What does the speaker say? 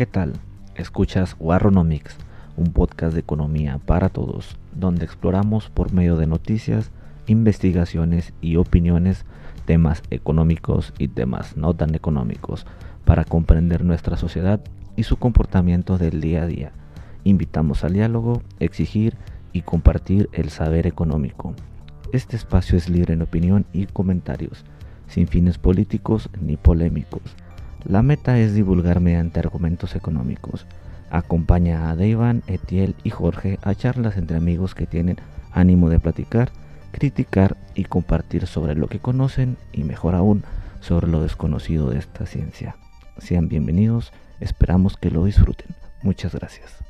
¿Qué tal? Escuchas Warronomics, un podcast de economía para todos, donde exploramos por medio de noticias, investigaciones y opiniones temas económicos y temas no tan económicos para comprender nuestra sociedad y su comportamiento del día a día. Invitamos al diálogo, exigir y compartir el saber económico. Este espacio es libre en opinión y comentarios, sin fines políticos ni polémicos. La meta es divulgar mediante argumentos económicos. Acompaña a Deivan, Etiel y Jorge a charlas entre amigos que tienen ánimo de platicar, criticar y compartir sobre lo que conocen y mejor aún sobre lo desconocido de esta ciencia. Sean bienvenidos, esperamos que lo disfruten. Muchas gracias.